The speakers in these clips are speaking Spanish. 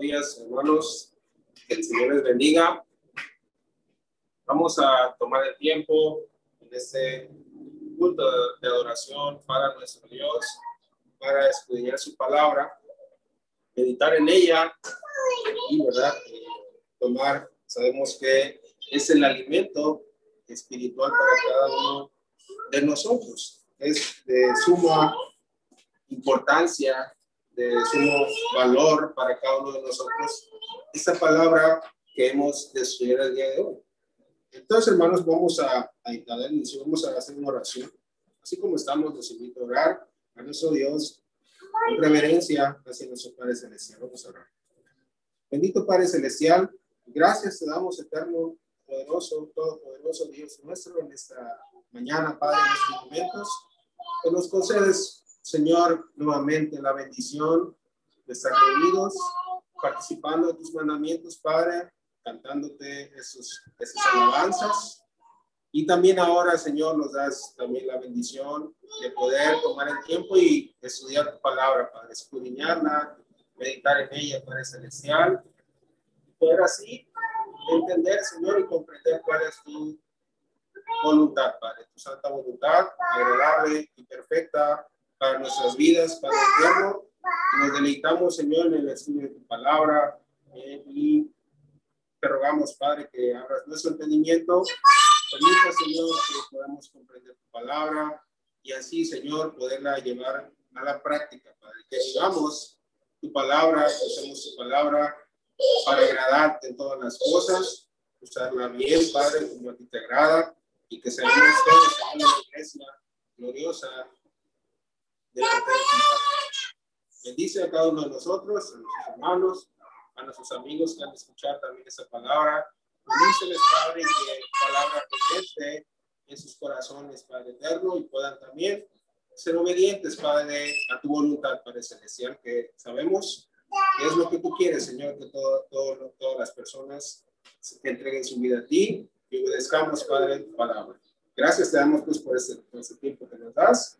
Días, hermanos. Que el Señor les bendiga. Vamos a tomar el tiempo en este culto de adoración para nuestro Dios, para escudriñar su palabra, meditar en ella y, ¿verdad? Tomar, sabemos que es el alimento espiritual para cada uno de nosotros. Es de suma importancia de sumo valor para cada uno de nosotros esta palabra que hemos de estudiar el día de hoy. Entonces, hermanos, vamos a, a, a inicio, vamos a hacer una oración. Así como estamos, los invito a orar a nuestro Dios en reverencia hacia nuestro Padre Celestial. Vamos a orar. Bendito Padre Celestial, gracias te damos, eterno, poderoso, todopoderoso Dios nuestro, en esta mañana, Padre, en estos momentos, que nos concedes Señor, nuevamente la bendición de estar reunidos, participando de tus mandamientos, Padre, cantándote esos, esas alabanzas. Y también ahora, Señor, nos das también la bendición de poder tomar el tiempo y estudiar tu palabra, Padre, escudriñarla, meditar en ella, Padre Celestial. Poder así entender, Señor, y comprender cuál es tu voluntad, Padre, tu santa voluntad, agradable y perfecta para nuestras vidas, Padre eterno. Nos deleitamos, Señor, en el estudio de tu palabra eh, y te rogamos, Padre, que abras nuestro entendimiento. Permita, Señor, que podamos comprender tu palabra y así, Señor, poderla llevar a la práctica, Padre. Que vivamos tu palabra, que usemos tu palabra para agradarte en todas las cosas, usarla bien, Padre, como a ti te agrada, y que seamos todos en una iglesia gloriosa Bendice a cada uno de nosotros, a nuestros hermanos, a nuestros amigos que han de escuchar también esa palabra. Bendíceles, Padre, que palabra presente en sus corazones, Padre eterno, y puedan también ser obedientes, Padre, a tu voluntad, Padre celestial, que sabemos que es lo que tú quieres, Señor, que todo, todo, todas las personas entreguen su vida a ti y obedezcamos, Padre, tu palabra. Gracias te damos pues por este, por este tiempo que nos das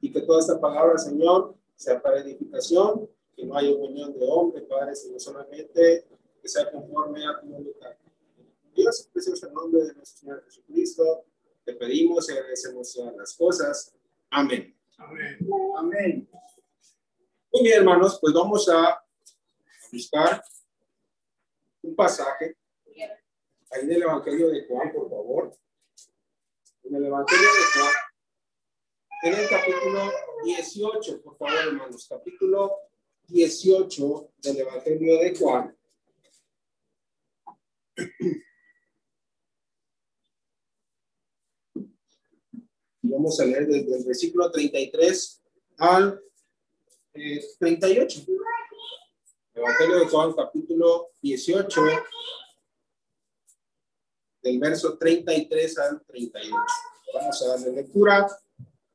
y que toda esta palabra, Señor, sea para edificación, que no haya unión de hombre, Padre, sino solamente que sea conforme a tu voluntad. Dios, precioso el nombre de nuestro Señor Jesucristo, te pedimos y agradecemos todas las cosas. Amén. Amén. Amén. Muy bien, hermanos, pues vamos a buscar un pasaje ahí en el Evangelio de Juan, por favor. En el Evangelio de Juan en el capítulo 18, por favor, hermanos, capítulo 18 del Evangelio de Juan. Vamos a leer desde el versículo 33 al 38. Eh, Evangelio de Juan, capítulo 18, del verso 33 al 38. Vamos a darle lectura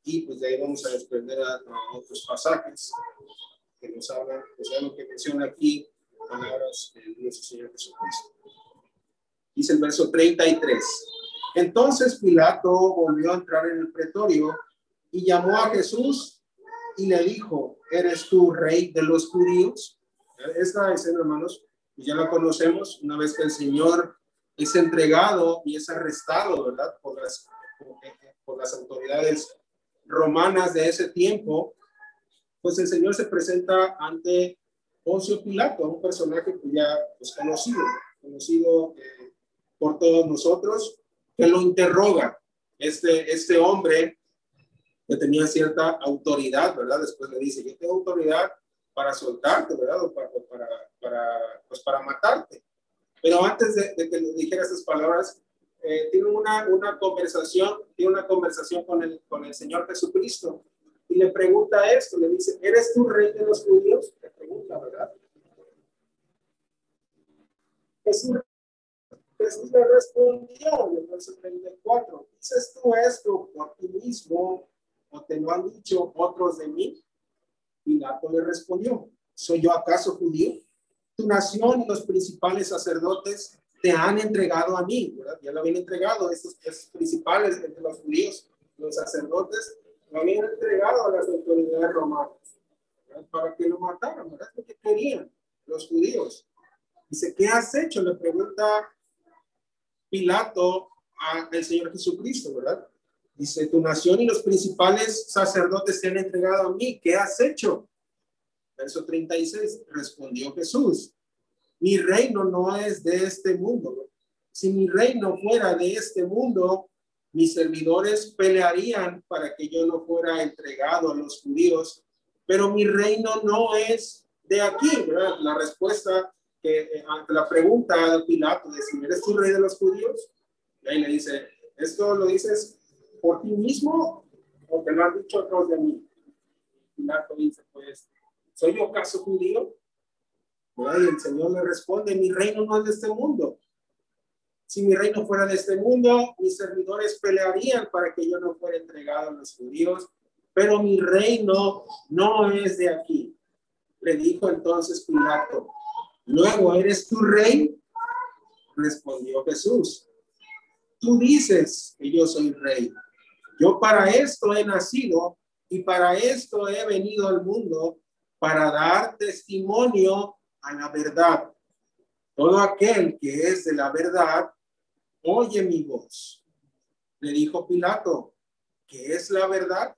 y pues de ahí vamos a desprender a, otros pasajes que nos hablan, pues de lo que menciona aquí, palabras de nuestro Señor Jesucristo. Dice el verso 33. Entonces Pilato volvió a entrar en el pretorio y llamó a Jesús y le dijo, ¿eres tú rey de los judíos? Esta escena, hermanos, pues ya la conocemos una vez que el Señor es entregado y es arrestado, ¿verdad? Por las, por las autoridades romanas de ese tiempo, pues el Señor se presenta ante Poncio Pilato, un personaje que ya es conocido, conocido eh, por todos nosotros, que lo interroga. Este, este hombre que tenía cierta autoridad, ¿verdad? Después le dice, yo tengo autoridad para soltarte, ¿verdad? O para, para, para, pues para matarte. Pero antes de, de que le dijera esas palabras, eh, una, una conversación, tiene una conversación con el, con el Señor Jesucristo y le pregunta esto, le dice, ¿eres tú rey de los judíos? Le pregunta, ¿verdad? Jesús, Jesús le respondió en el verso 34, ¿dices tú esto por ti mismo o te lo han dicho otros de mí? Pilato le respondió, ¿soy yo acaso judío? Tu nación y los principales sacerdotes te han entregado a mí, ¿verdad? Ya lo habían entregado, esos, principales entre los judíos, los sacerdotes, lo habían entregado a las autoridades romanas. Para que lo mataran, ¿verdad? Porque querían. los judíos. Dice, ¿qué has hecho? Le pregunta Pilato al Señor Jesucristo, ¿verdad? Dice, tu nación y los principales sacerdotes te han entregado a mí. ¿Qué has hecho? Verso 36, respondió Jesús, mi reino no es de este mundo. Si mi reino fuera de este mundo, mis servidores pelearían para que yo no fuera entregado a los judíos, pero mi reino no es de aquí. La respuesta que eh, ante la pregunta de Pilato de si eres tu rey de los judíos, y ahí le dice, ¿esto lo dices por ti mismo o te lo han dicho otros de mí? Pilato dice, pues, ¿soy yo caso judío? Y el Señor le responde, mi reino no es de este mundo. Si mi reino fuera de este mundo, mis servidores pelearían para que yo no fuera entregado a los judíos, pero mi reino no es de aquí. Le dijo entonces Pilato, luego eres tu rey. Respondió Jesús, tú dices que yo soy rey. Yo para esto he nacido y para esto he venido al mundo, para dar testimonio a la verdad. Todo aquel que es de la verdad, oye mi voz. Le dijo Pilato, ¿qué es la verdad?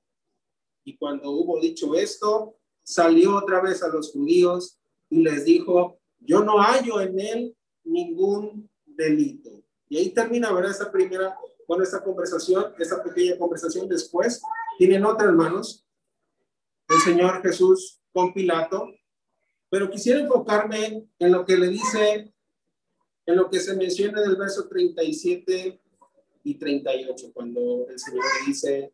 Y cuando hubo dicho esto, salió otra vez a los judíos y les dijo, yo no hallo en él ningún delito. Y ahí termina, ¿verdad? Esta primera, bueno, esta conversación, esta pequeña conversación después. Tienen otra, hermanos. El Señor Jesús con Pilato pero quisiera enfocarme en lo que le dice, en lo que se menciona en el verso 37 y 38, cuando el Señor dice,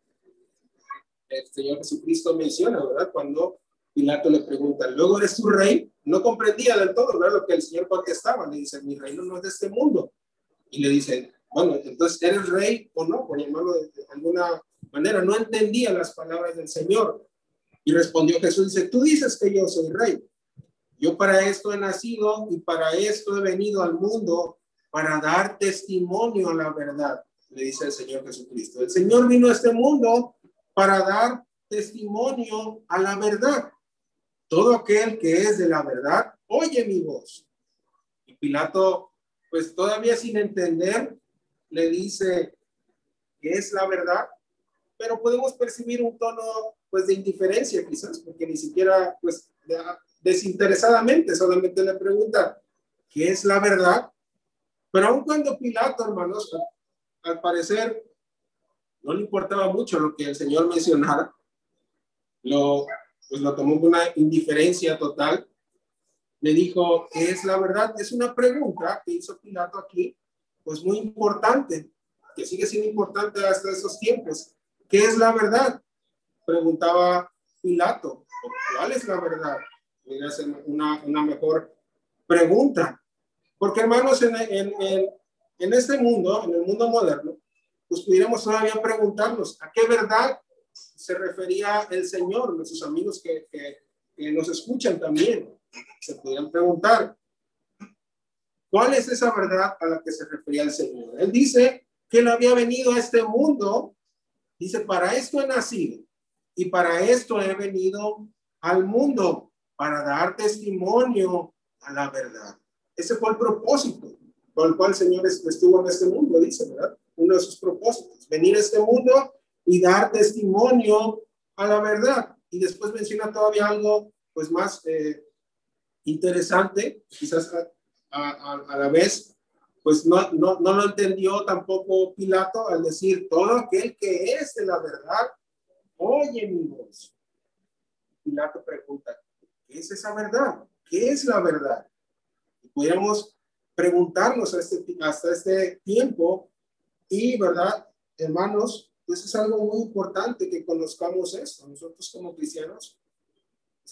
el Señor Jesucristo menciona, ¿verdad? Cuando Pilato le pregunta, luego eres tu rey, no comprendía del todo, ¿verdad? Lo que el Señor contestaba, le dice, mi reino no es de este mundo. Y le dice, bueno, entonces, ¿eres rey o no? Por llamarlo de alguna manera, no entendía las palabras del Señor. Y respondió Jesús, dice, tú dices que yo soy rey. Yo para esto he nacido y para esto he venido al mundo para dar testimonio a la verdad, le dice el Señor Jesucristo. El Señor vino a este mundo para dar testimonio a la verdad. Todo aquel que es de la verdad, oye mi voz. Y Pilato, pues todavía sin entender, le dice que es la verdad, pero podemos percibir un tono pues de indiferencia quizás, porque ni siquiera pues desinteresadamente, solamente le pregunta, ¿qué es la verdad? Pero aun cuando Pilato, hermanos, al parecer no le importaba mucho lo que el Señor mencionara, lo, pues lo tomó con una indiferencia total, le dijo, ¿qué es la verdad? Es una pregunta que hizo Pilato aquí, pues muy importante, que sigue siendo importante hasta esos tiempos. ¿Qué es la verdad? Preguntaba Pilato, ¿cuál es la verdad? Podría ser una, una mejor pregunta. Porque hermanos, en, en, en, este mundo, en el mundo moderno, pues pudiéramos todavía preguntarnos a qué verdad se refería el Señor, nuestros amigos que, nos escuchan también, se podrían preguntar, ¿cuál es esa verdad a la que se refería el Señor? Él dice que él había venido a este mundo, dice, para esto he nacido y para esto he venido al mundo, para dar testimonio a la verdad. Ese fue el propósito con el cual el Señor estuvo en este mundo, dice, ¿verdad? Uno de sus propósitos, venir a este mundo y dar testimonio a la verdad. Y después menciona todavía algo, pues, más eh, interesante, quizás a, la vez, pues no, no, no lo entendió tampoco Pilato al decir, todo aquel que es de la verdad, oye mi voz. Pilato pregunta, ¿Qué es esa verdad? ¿Qué es la verdad? Y pudiéramos preguntarnos este, hasta este tiempo y, ¿verdad, hermanos? Pues es algo muy importante que conozcamos esto. Nosotros como cristianos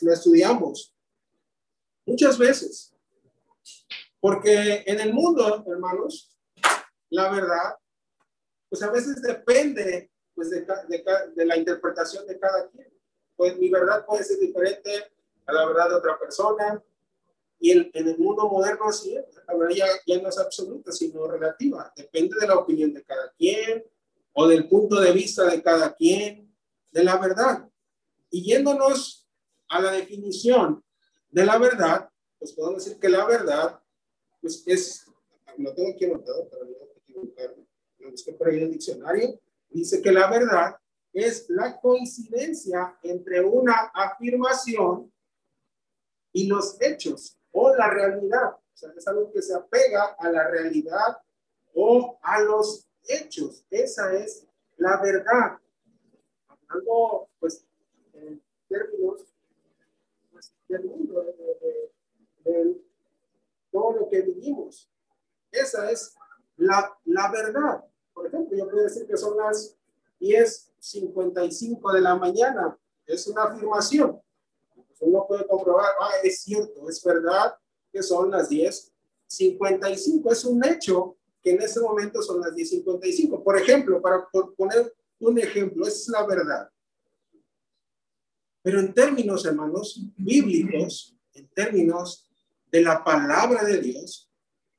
lo estudiamos muchas veces. Porque en el mundo, hermanos, la verdad, pues a veces depende pues de, de la interpretación de cada quien. Pues mi verdad puede ser diferente a la verdad de otra persona. Y en, en el mundo moderno así la verdad ya, ya no es absoluta, sino relativa. Depende de la opinión de cada quien o del punto de vista de cada quien, de la verdad. Y yéndonos a la definición de la verdad, pues podemos decir que la verdad, pues es, no tengo aquí anotado para no equivocarme, lo busqué por ahí en el diccionario, dice que la verdad es la coincidencia entre una afirmación y los hechos o la realidad. O sea, es algo que se apega a la realidad o a los hechos. Esa es la verdad. Hablando, pues, en términos pues, del mundo, de, todo lo que vivimos. Esa es la, la verdad. Por ejemplo, yo puedo decir que son las 10.55 de la mañana. Es una afirmación. Uno puede comprobar, ah, es cierto, es verdad que son las 10.55. Es un hecho que en ese momento son las 10.55. Por ejemplo, para poner un ejemplo, es la verdad. Pero en términos, hermanos, bíblicos, en términos de la palabra de Dios,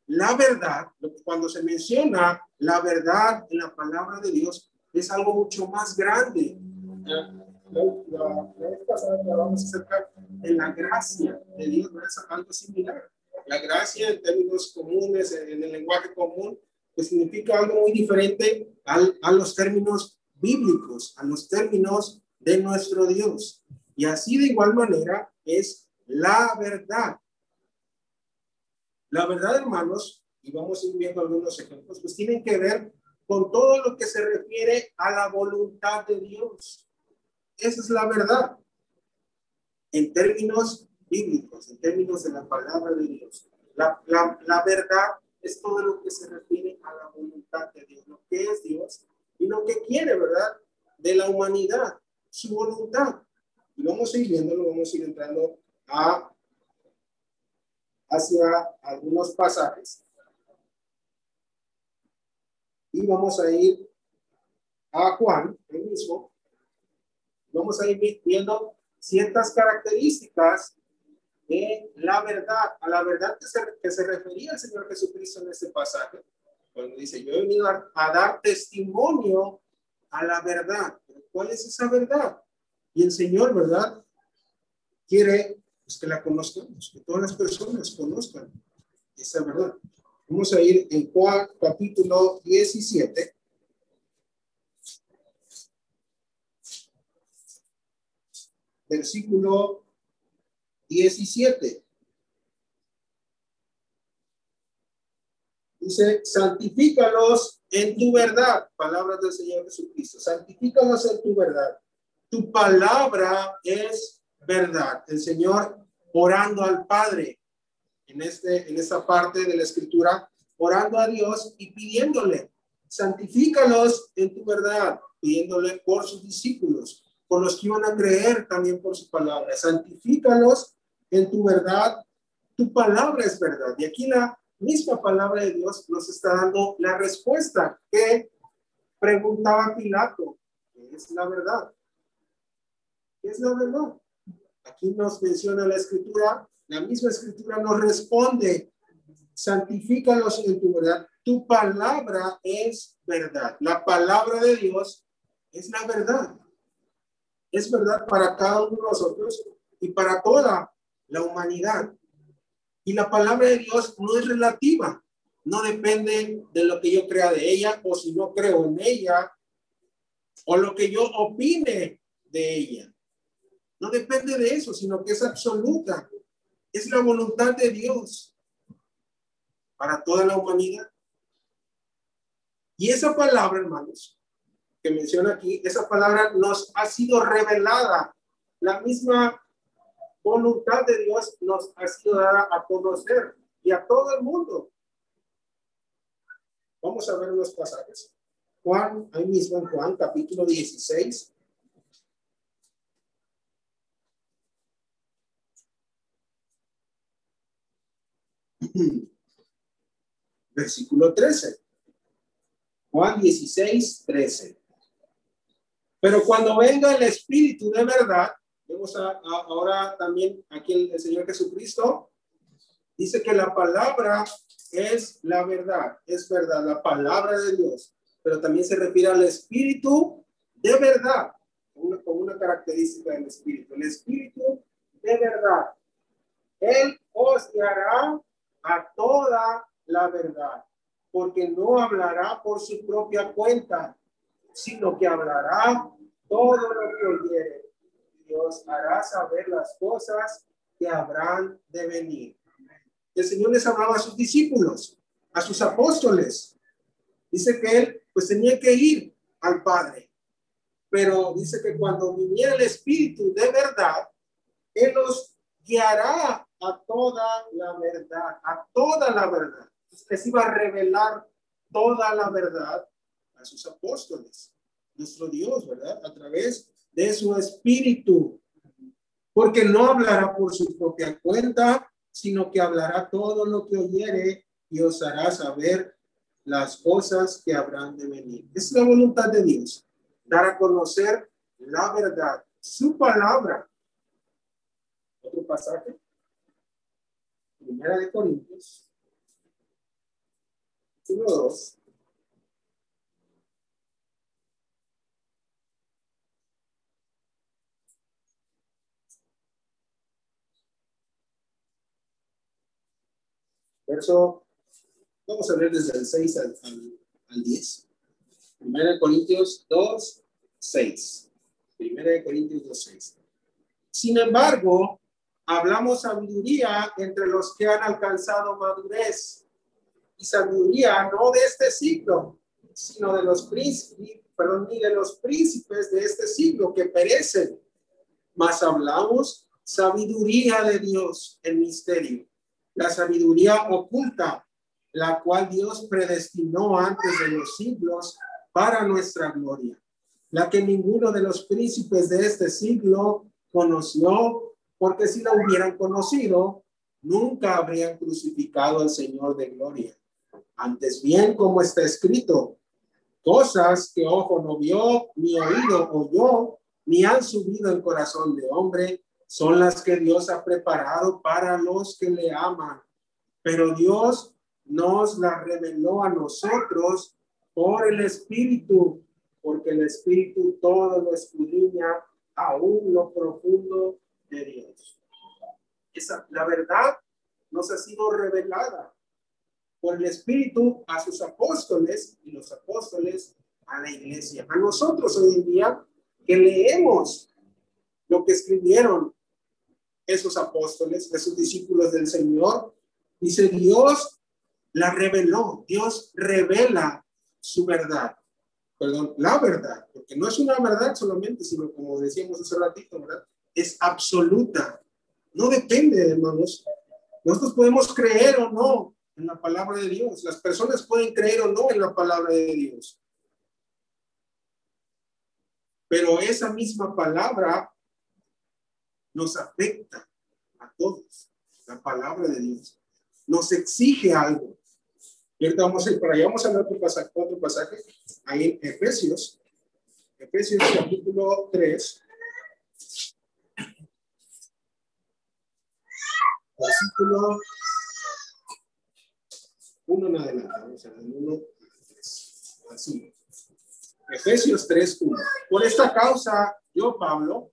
la verdad, cuando se menciona la verdad en la palabra de Dios, es algo mucho más grande. La, vez pasada vamos acerca de la gracia de Dios, no es algo similar. La gracia en términos comunes, en el lenguaje común, pues significa algo muy diferente al, a los términos bíblicos, a los términos de nuestro Dios. Y así de igual manera es la verdad. La verdad, hermanos, y vamos a ir viendo algunos ejemplos, pues tienen que ver con todo lo que se refiere a la voluntad de Dios. Esa es la verdad. En términos bíblicos, en términos de la palabra de Dios. La, la, verdad es todo lo que se refiere a la voluntad de Dios, lo que es Dios y lo que quiere, ¿verdad? De la humanidad, su voluntad. Y vamos a ir viéndolo, vamos a ir entrando a, hacia algunos pasajes. Y vamos a ir a Juan, el mismo. Vamos a ir viendo ciertas características de la verdad, a la verdad que se, que se refería el Señor Jesucristo en este pasaje, cuando dice, yo he venido a, dar testimonio a la verdad. ¿Cuál es esa verdad? Y el Señor, ¿verdad? Quiere pues, que la conozcamos, que todas las personas conozcan esa verdad. Vamos a ir en Juan capítulo 17. Versículo 17. Dice, santifícalos en tu verdad. Palabras del Señor Jesucristo. Santifícalos en tu verdad. Tu palabra es verdad. El Señor orando al Padre en, este, en esta parte de la escritura, orando a Dios y pidiéndole, santifícalos en tu verdad, pidiéndole por sus discípulos, por los que iban a creer también por su palabra. Santifícalos en tu verdad, tu palabra es verdad. Y aquí la misma palabra de Dios nos está dando la respuesta que preguntaba Pilato, ¿qué es la verdad? ¿Qué es la verdad? Aquí nos menciona la escritura, la misma escritura nos responde, santifícalos en tu verdad. Tu palabra es verdad. La palabra de Dios es la verdad. Es verdad para cada uno de nosotros y para toda la humanidad. Y la palabra de Dios no es relativa, no depende de lo que yo crea de ella o si no creo en ella o lo que yo opine de ella. No depende de eso, sino que es absoluta. Es la voluntad de Dios para toda la humanidad. Y esa palabra, hermanos, que menciona aquí, esa palabra nos ha sido revelada. La misma voluntad de Dios nos ha sido dada a conocer y a todo el mundo. Vamos a ver los pasajes. Juan, ahí mismo en Juan, capítulo 16. Versículo 13. Juan 16, 13. Pero cuando venga el Espíritu de verdad, Vemos ahora también aquí el, Señor Jesucristo. Dice que la palabra es la verdad, es verdad, la palabra de Dios, pero también se refiere al Espíritu de verdad, con una, característica del Espíritu, el Espíritu de verdad. Él os guiará a toda la verdad, porque no hablará por su propia cuenta, sino que hablará todo lo que oyere. Dios hará saber las cosas que habrán de venir. El Señor les hablaba a sus discípulos, a sus apóstoles. Dice que él pues tenía que ir al Padre. Pero dice que cuando viniera el Espíritu de verdad, Él los guiará a toda la verdad, a toda la verdad. Les iba a revelar toda la verdad a sus apóstoles, nuestro Dios, ¿verdad? A través de su espíritu. Porque no hablará por su propia cuenta, sino que hablará todo lo que oyere y os hará saber las cosas que habrán de venir. Es la voluntad de Dios, dar a conocer la verdad, su palabra. Otro pasaje. Primera de Corintios. Uno, dos. Verso, vamos a ver desde el 6 al, al, 10. Primera de Corintios 2, 6. Primera de Corintios 2, 6. Sin embargo, hablamos sabiduría entre los que han alcanzado madurez y sabiduría no de este siglo, sino de los príncipes, perdón, ni de los príncipes de este siglo que perecen. Mas hablamos sabiduría de Dios en misterio, la sabiduría oculta, la cual Dios predestinó antes de los siglos para nuestra gloria, la que ninguno de los príncipes de este siglo conoció porque si la hubieran conocido, nunca habrían crucificado al Señor de gloria. Antes bien, como está escrito, cosas que ojo no vio, ni oído oyó, ni han subido el corazón de hombre, son las que Dios ha preparado para los que le aman. Pero Dios nos las reveló a nosotros por el Espíritu, porque el Espíritu todo lo escudriña aún lo profundo de Dios. Esa, la verdad nos ha sido revelada por el Espíritu a sus apóstoles y los apóstoles a la iglesia. A nosotros hoy en día que leemos lo que escribieron esos apóstoles, esos discípulos del Señor, dice Dios la reveló, Dios revela su verdad, perdón, la verdad, porque no es una verdad solamente, sino como decíamos hace ratito, ¿verdad? es absoluta. No depende, hermanos. Nosotros podemos creer o no en la palabra de Dios. Las personas pueden creer o no en la palabra de Dios. Pero esa misma palabra nos afecta a todos. La palabra de Dios nos exige algo. Y ahorita vamos a ir para allá, vamos a ver otro pasaje, otro pasaje ahí en Efesios, Efesios capítulo 3. versículo 1 en adelante, vamos a ver, 1 así. Efesios 3, 1. Por esta causa, yo, Pablo,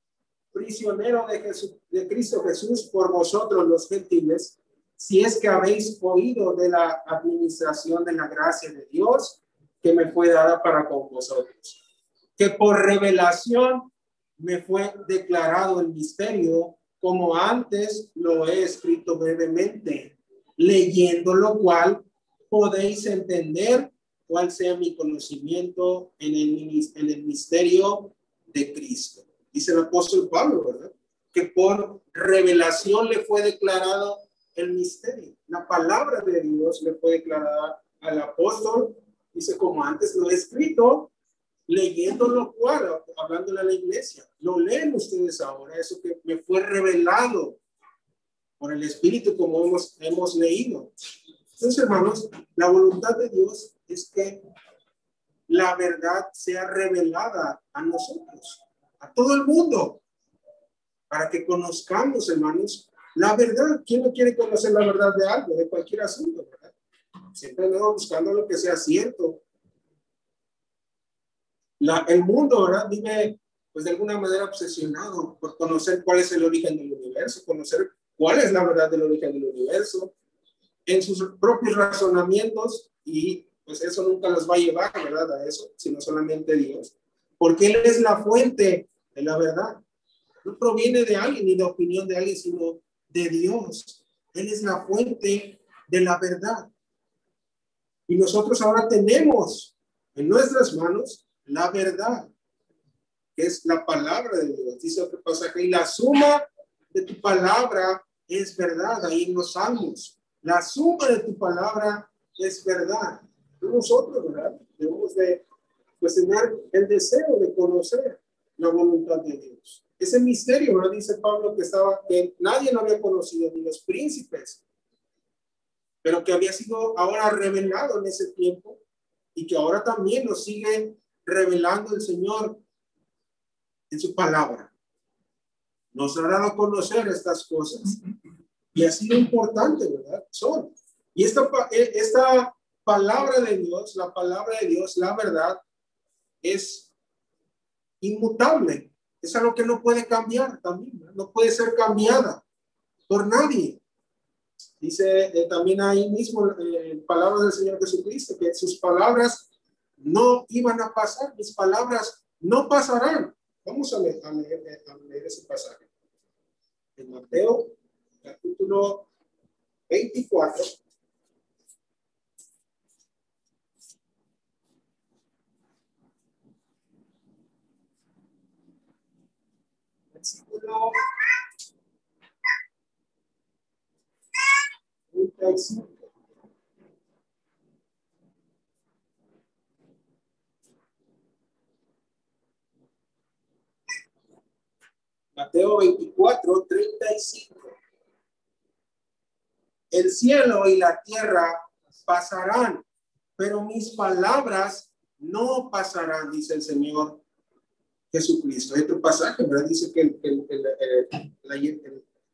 prisionero de, Jesús, de Cristo Jesús por vosotros los gentiles, si es que habéis oído de la administración de la gracia de Dios que me fue dada para con vosotros, que por revelación me fue declarado el misterio como antes lo he escrito brevemente, leyendo lo cual podéis entender cuál sea mi conocimiento en el, en el misterio de Cristo. Dice el apóstol Pablo, ¿verdad? Que por revelación le fue declarado el misterio. La palabra de Dios le fue declarada al apóstol. Dice, como antes lo he escrito, leyendo lo cual, hablándole a la iglesia, lo leen ustedes ahora, eso que me fue revelado por el Espíritu como hemos, hemos leído. Entonces, hermanos, la voluntad de Dios es que la verdad sea revelada a nosotros, a todo el mundo, para que conozcamos, hermanos, la verdad. ¿Quién no quiere conocer la verdad de algo, de cualquier asunto, verdad? Siempre andamos buscando lo que sea cierto, la, el mundo, ¿verdad? Vive, pues de alguna manera obsesionado por conocer cuál es el origen del universo, conocer cuál es la verdad del origen del universo, en sus propios razonamientos y pues eso nunca los va a llevar, ¿verdad? A eso, sino solamente Dios, porque Él es la fuente la verdad. No proviene de alguien ni de opinión de alguien, sino de Dios. Él es la fuente de la verdad. Y nosotros ahora tenemos en nuestras manos la verdad, que es la palabra de Dios. Dice otro pasaje, y la suma de tu palabra es verdad, ahí en salmos. La suma de tu palabra es verdad. Nosotros. Debemos de tener el deseo de conocer la voluntad de Dios. Ese misterio, ¿verdad? Dice Pablo que estaba, que nadie lo había conocido, ni los príncipes, pero que había sido ahora revelado en ese tiempo y que ahora también nos sigue revelando el Señor en su palabra. Nos ha dado a conocer estas cosas y ha sido importante, ¿verdad? Son. Y esta, eh, esta palabra de Dios, la palabra de Dios, la verdad, es inmutable. Es algo que no puede cambiar también, no puede ser cambiada por nadie. Dice eh, también ahí mismo eh, palabras del Señor Jesucristo, que sus palabras no iban a pasar, mis palabras no pasarán. Vamos a leer, a leer, a leer ese pasaje. En Mateo, capítulo 24. Versículo Mateo 24, 35. El cielo y la tierra pasarán, pero mis palabras no pasarán, dice el Señor Jesucristo. Este pasaje, ¿verdad? Dice que la,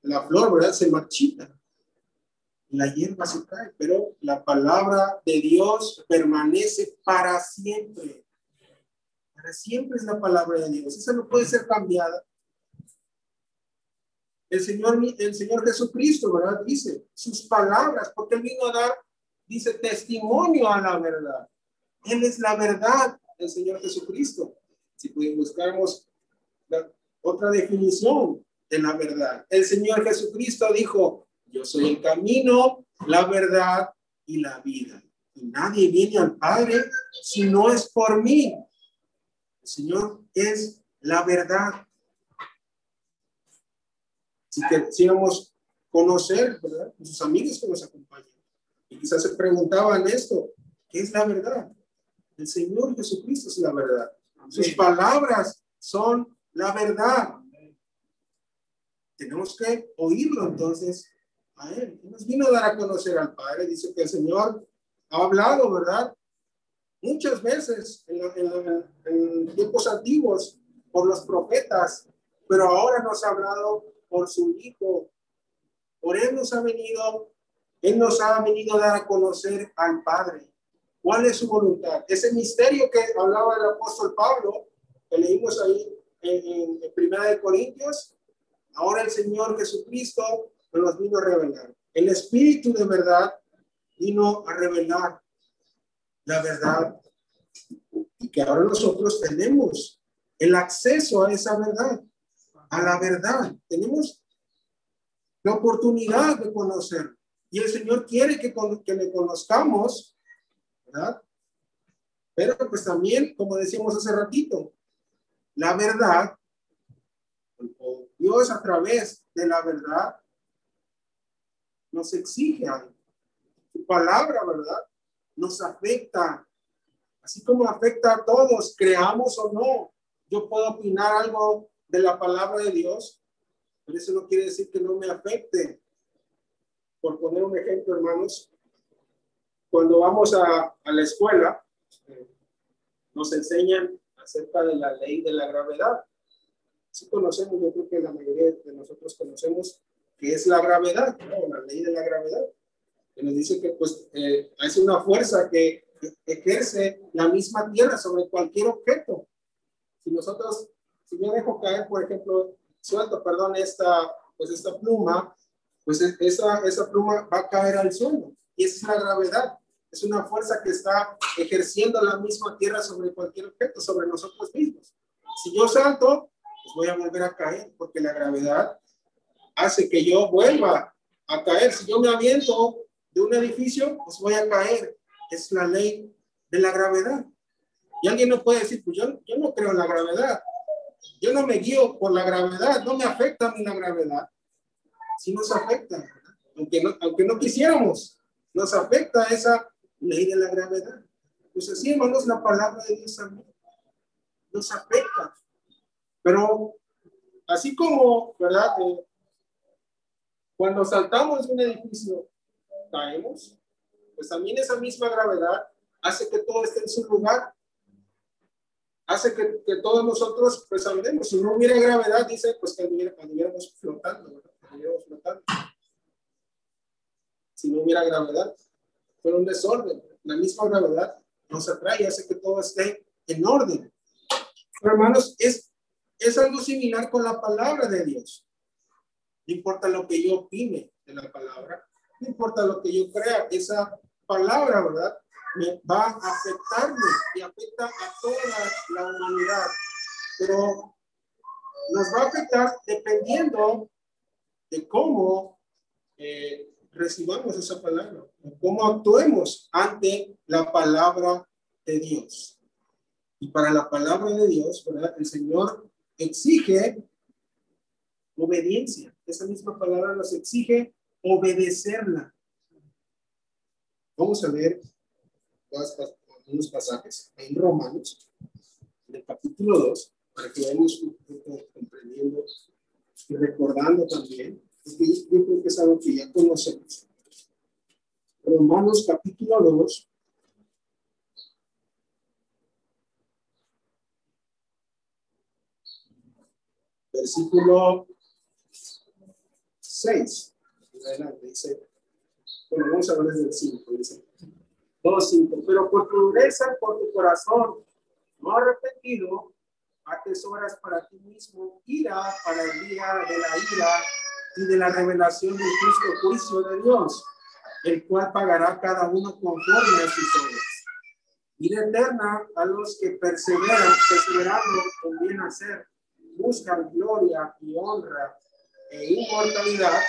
la flor, ¿verdad? Se marchita la hierba se cae, pero la palabra de Dios permanece para siempre. Para siempre es la palabra de Dios. Esa no puede ser cambiada. El Señor, el Señor Jesucristo, ¿verdad? Dice sus palabras, porque Él vino a dar, dice, testimonio a la verdad. Él es la verdad, el Señor Jesucristo. Si buscamos otra definición de la verdad. El Señor Jesucristo dijo, yo soy el camino, la verdad y la vida. Y nadie viene al Padre si no es por mí. El Señor es la verdad. Si quisiéramos conocer, ¿verdad? Sus amigos que nos acompañan. Y quizás se preguntaban esto, ¿qué es la verdad? El Señor Jesucristo es la verdad. Sus palabras son la verdad. Tenemos que oírlo entonces a Él. Nos vino a dar a conocer al Padre. Dice que el Señor ha hablado, ¿verdad? Muchas veces en, tiempos antiguos por los profetas, pero ahora nos ha hablado por su Hijo. Por Él nos ha venido, Él nos ha venido a dar a conocer al Padre. ¿Cuál es su voluntad? Ese misterio que hablaba el apóstol Pablo, que leímos ahí en, en Primera de Corintios, ahora el Señor Jesucristo nos vino a revelar. El Espíritu de verdad vino a revelar la verdad y que ahora nosotros tenemos el acceso a esa verdad, a la verdad. Tenemos la oportunidad de conocer y el Señor quiere que, que le conozcamos, ¿verdad? Pero pues también, como decíamos hace ratito, la verdad, Dios a través de la verdad nos exige algo. Su palabra, ¿verdad? Nos afecta. Así como afecta a todos, creamos o no. Yo puedo opinar algo de la palabra de Dios, pero eso no quiere decir que no me afecte. Por poner un ejemplo, hermanos, cuando vamos a, a la escuela, eh, nos enseñan acerca de la ley de la gravedad. Si conocemos, yo creo que la mayoría de nosotros conocemos que es la gravedad, la ley de la gravedad, que nos dice que pues eh, es una fuerza que ejerce la misma tierra sobre cualquier objeto. Si nosotros, si yo dejo caer, por ejemplo, suelto, perdón, esta, pues esta pluma pues esa, esa pluma va a caer al suelo. Y esa es la gravedad. Es una fuerza que está ejerciendo la misma tierra sobre cualquier objeto, sobre nosotros mismos. Si yo salto, pues voy a volver a caer, porque la gravedad hace que yo vuelva a caer. Si yo me aviento de un edificio, pues voy a caer. Es la ley de la gravedad. Y alguien no puede decir, pues yo, yo no creo en la gravedad. Yo no me guío por la gravedad, no me afecta a mí la gravedad. Sí nos afecta, aunque no, aunque no quisiéramos, nos afecta esa ley de la gravedad. Pues así, hermanos, la palabra de Dios también nos afecta. Pero así como, ¿verdad? Eh, cuando saltamos de un edificio, caemos, pues también esa misma gravedad hace que todo esté en su lugar hace que, todos nosotros pues. Si no hubiera gravedad, dice, pues que anduviéramos flotando, ¿verdad? flotando. Si no hubiera gravedad, fuera un desorden. La misma gravedad nos atrae, hace que todo esté en orden. Pero hermanos, es, es algo similar con la palabra de Dios. No importa lo que yo opine de la palabra, no importa lo que yo crea, esa palabra, ¿verdad? me va a afectarme y afecta a toda la, humanidad. Pero nos va a afectar dependiendo de cómo eh, recibamos esa palabra, cómo actuemos ante la palabra de Dios. Y para la palabra de Dios, ¿verdad? El Señor exige obediencia. Esa misma palabra nos exige obedecerla. Vamos a ver unos pasajes en Romanos, en el capítulo 2, para que vayamos comprendiendo y recordando también, porque yo creo que es algo que ya conocemos. Romanos capítulo 2, versículo 6. Adelante, dice, bueno, vamos a hablar desde el 5, dice. 2.5. Pero por tu dureza, por tu corazón no arrepentido, atesoras para ti mismo ira para el día de la ira y de la revelación del justo juicio de Dios, el cual pagará cada uno conforme a sus obras. Ira eterna a los que perseveran, perseverando con bien hacer, buscan gloria y honra e inmortalidad,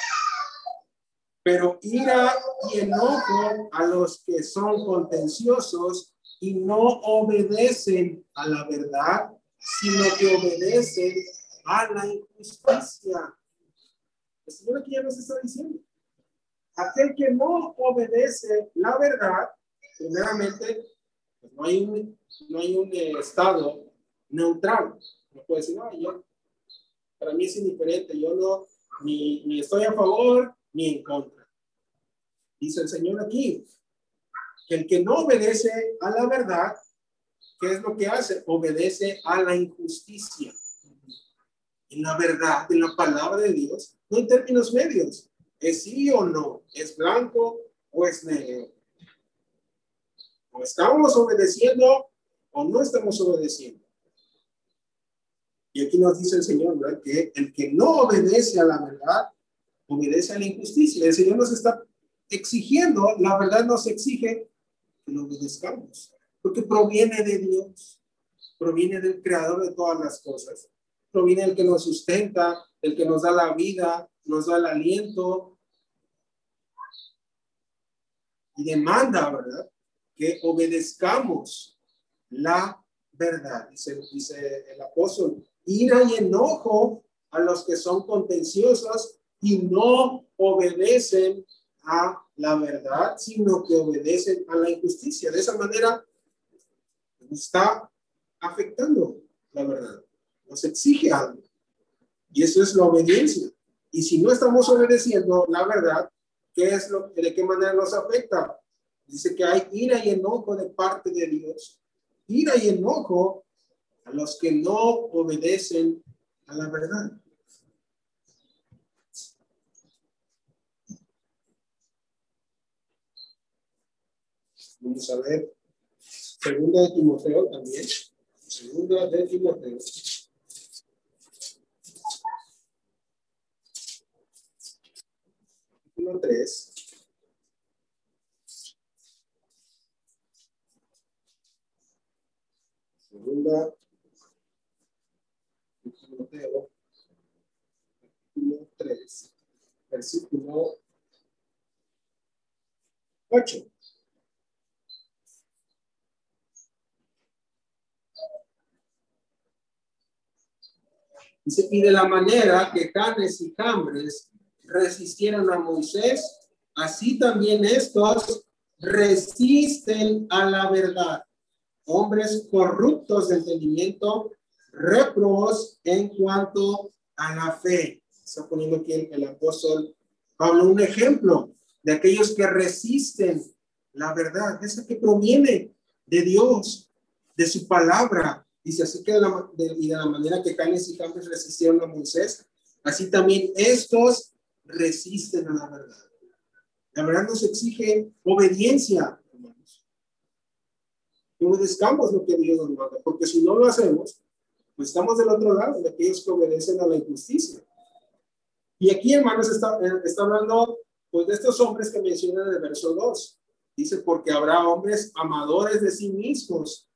pero ira y enojo a los que son contenciosos y no obedecen a la verdad, sino que obedecen a la injusticia. El Señor aquí ya nos está diciendo. Aquel que no obedece la verdad, primeramente, pues no hay un, no hay un eh, estado neutral. No puede decir, no, yo, para mí es indiferente, yo no, ni, ni estoy a favor ni en contra. Dice el Señor aquí, que el que no obedece a la verdad, ¿qué es lo que hace? Obedece a la injusticia. En la verdad, en la palabra de Dios, no en términos medios. ¿Es sí o no? ¿Es blanco o es negro? ¿O estamos obedeciendo o no estamos obedeciendo? Y aquí nos dice el Señor ¿verdad? que el que no obedece a la verdad, obedece a la injusticia. El Señor nos está exigiendo, la verdad nos exige que lo obedezcamos, porque proviene de Dios, proviene del creador de todas las cosas, proviene del que nos sustenta, del que nos da la vida, nos da el aliento y demanda, ¿verdad? Que obedezcamos la verdad, dice el apóstol, ira y enojo a los que son contenciosos y no obedecen a la verdad, sino que obedecen a la injusticia. De esa manera está afectando la verdad, nos exige algo. Y eso es la obediencia. Y si no estamos obedeciendo la verdad, ¿qué es lo, ¿de qué manera nos afecta? Dice que hay ira y enojo de parte de Dios. Ira y enojo a los que no obedecen a la verdad. Vamos a ver. Segunda de Timoteo también. Segunda de Timoteo. Versículo 3. Segunda capítulo 3, versículo 8. Dice, y de la manera que Canes y Cambres resistieron a Moisés, así también estos resisten a la verdad. Hombres corruptos de entendimiento, reprobos en cuanto a la fe. Está poniendo aquí el, apóstol Pablo un ejemplo de aquellos que resisten la verdad, esa que proviene de Dios, de su palabra, Dice, así que la, y de la manera que Canes y Campos resistieron a Moisés, así también estos resisten a la verdad. La verdad nos exige obediencia, hermanos. Que obedezcamos lo que Dios nos manda, porque si no lo hacemos, pues estamos del otro lado, de aquellos que obedecen a la injusticia. Y aquí, hermanos, está, eh, está hablando pues, de estos hombres que menciona en el verso 2. Dice, porque habrá hombres amadores de sí mismos,